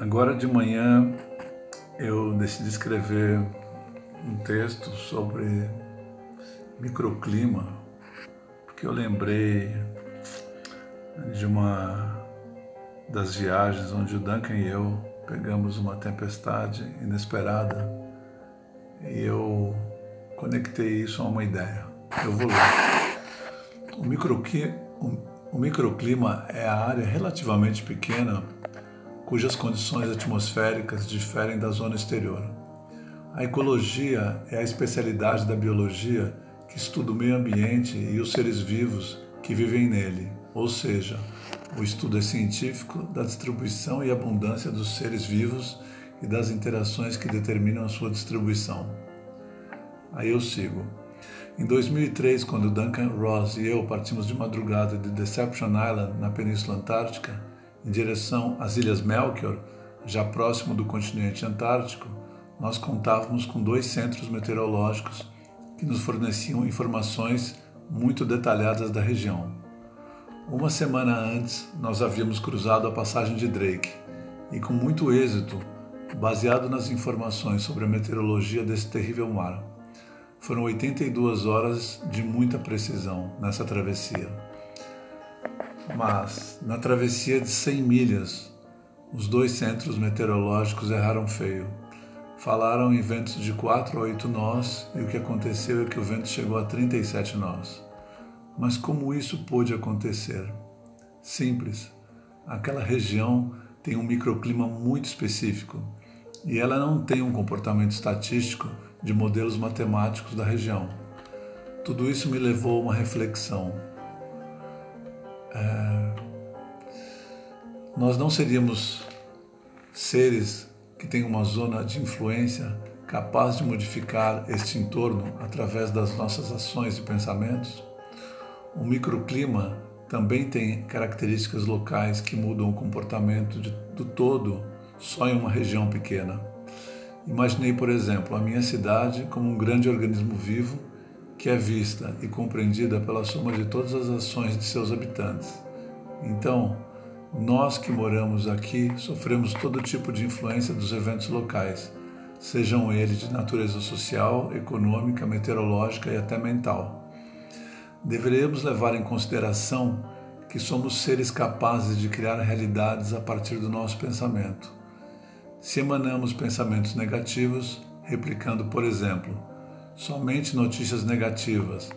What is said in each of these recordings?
Agora de manhã eu decidi escrever um texto sobre microclima, porque eu lembrei de uma das viagens onde o Duncan e eu pegamos uma tempestade inesperada e eu conectei isso a uma ideia. Eu vou ler. O microclima, o microclima é a área relativamente pequena cujas condições atmosféricas diferem da zona exterior. A ecologia é a especialidade da biologia que estuda o meio ambiente e os seres vivos que vivem nele, ou seja, o estudo é científico da distribuição e abundância dos seres vivos e das interações que determinam a sua distribuição. Aí eu sigo. Em 2003, quando Duncan Ross e eu partimos de madrugada de Deception Island, na Península Antártica, em direção às Ilhas Melchior, já próximo do continente antártico, nós contávamos com dois centros meteorológicos que nos forneciam informações muito detalhadas da região. Uma semana antes, nós havíamos cruzado a passagem de Drake e, com muito êxito, baseado nas informações sobre a meteorologia desse terrível mar. Foram 82 horas de muita precisão nessa travessia. Mas, na travessia de 100 milhas, os dois centros meteorológicos erraram feio. Falaram em ventos de 4 a 8 nós e o que aconteceu é que o vento chegou a 37 nós. Mas como isso pôde acontecer? Simples. Aquela região tem um microclima muito específico e ela não tem um comportamento estatístico de modelos matemáticos da região. Tudo isso me levou a uma reflexão nós não seríamos seres que têm uma zona de influência capaz de modificar este entorno através das nossas ações e pensamentos? O microclima também tem características locais que mudam o comportamento de, do todo só em uma região pequena. Imaginei, por exemplo, a minha cidade como um grande organismo vivo que é vista e compreendida pela soma de todas as ações de seus habitantes. Então, nós que moramos aqui sofremos todo tipo de influência dos eventos locais, sejam eles de natureza social, econômica, meteorológica e até mental. Deveríamos levar em consideração que somos seres capazes de criar realidades a partir do nosso pensamento. Se emanamos pensamentos negativos, replicando, por exemplo, somente notícias negativas.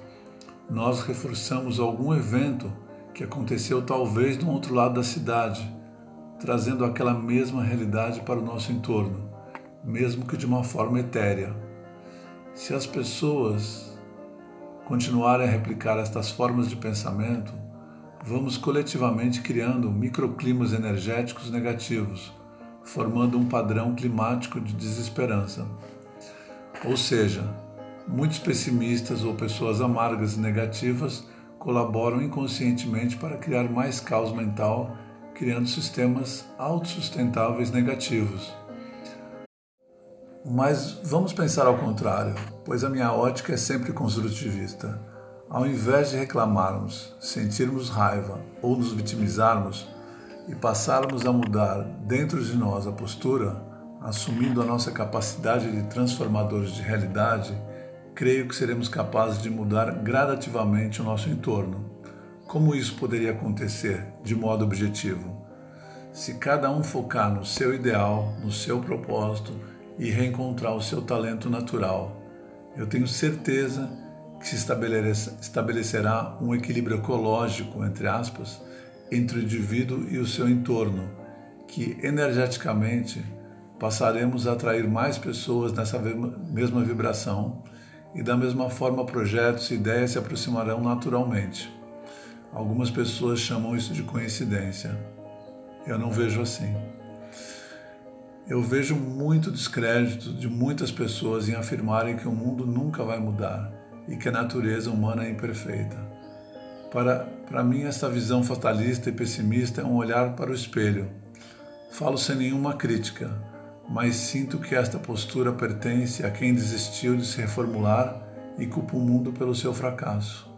Nós reforçamos algum evento que aconteceu talvez do outro lado da cidade, trazendo aquela mesma realidade para o nosso entorno, mesmo que de uma forma etérea. Se as pessoas continuarem a replicar estas formas de pensamento, vamos coletivamente criando microclimas energéticos negativos, formando um padrão climático de desesperança. Ou seja, Muitos pessimistas ou pessoas amargas e negativas colaboram inconscientemente para criar mais caos mental, criando sistemas autossustentáveis negativos. Mas vamos pensar ao contrário, pois a minha ótica é sempre construtivista. Ao invés de reclamarmos, sentirmos raiva ou nos vitimizarmos e passarmos a mudar dentro de nós a postura, assumindo a nossa capacidade de transformadores de realidade, creio que seremos capazes de mudar gradativamente o nosso entorno. Como isso poderia acontecer de modo objetivo? Se cada um focar no seu ideal, no seu propósito e reencontrar o seu talento natural, eu tenho certeza que se estabelecerá um equilíbrio ecológico, entre aspas, entre o indivíduo e o seu entorno, que energeticamente passaremos a atrair mais pessoas nessa mesma vibração e da mesma forma projetos e ideias se aproximarão naturalmente. Algumas pessoas chamam isso de coincidência. Eu não vejo assim. Eu vejo muito descrédito de muitas pessoas em afirmarem que o mundo nunca vai mudar e que a natureza humana é imperfeita. Para, para mim, essa visão fatalista e pessimista é um olhar para o espelho. Falo sem nenhuma crítica, mas sinto que esta postura pertence a quem desistiu de se reformular e culpa o mundo pelo seu fracasso.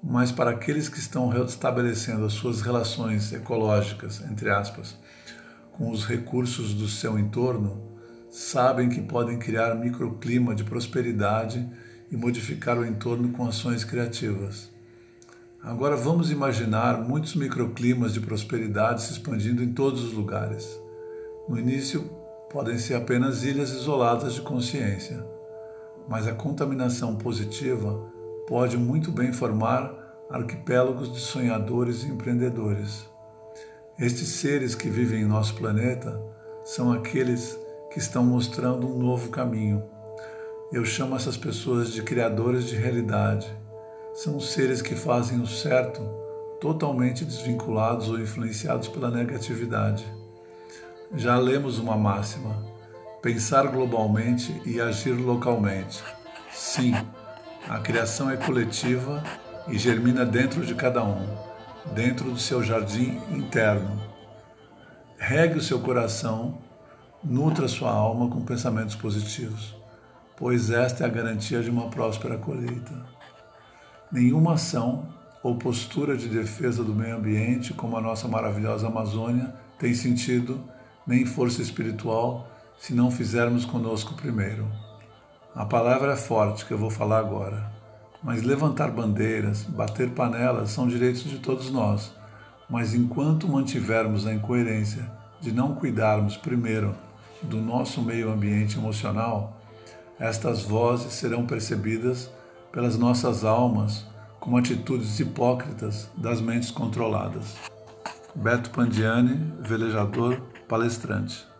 Mas para aqueles que estão restabelecendo as suas relações ecológicas, entre aspas, com os recursos do seu entorno, sabem que podem criar microclima de prosperidade e modificar o entorno com ações criativas. Agora vamos imaginar muitos microclimas de prosperidade se expandindo em todos os lugares. No início, podem ser apenas ilhas isoladas de consciência, mas a contaminação positiva pode muito bem formar arquipélagos de sonhadores e empreendedores. Estes seres que vivem em nosso planeta são aqueles que estão mostrando um novo caminho. Eu chamo essas pessoas de criadores de realidade. São seres que fazem o certo totalmente desvinculados ou influenciados pela negatividade. Já lemos uma máxima: pensar globalmente e agir localmente. Sim, a criação é coletiva e germina dentro de cada um, dentro do seu jardim interno. Regue o seu coração, nutra sua alma com pensamentos positivos, pois esta é a garantia de uma próspera colheita. Nenhuma ação ou postura de defesa do meio ambiente, como a nossa maravilhosa Amazônia, tem sentido nem força espiritual se não fizermos conosco primeiro. A palavra é forte que eu vou falar agora, mas levantar bandeiras, bater panelas são direitos de todos nós. Mas enquanto mantivermos a incoerência de não cuidarmos primeiro do nosso meio ambiente emocional, estas vozes serão percebidas pelas nossas almas como atitudes hipócritas das mentes controladas. Beto Pandiani, velejador, palestrante.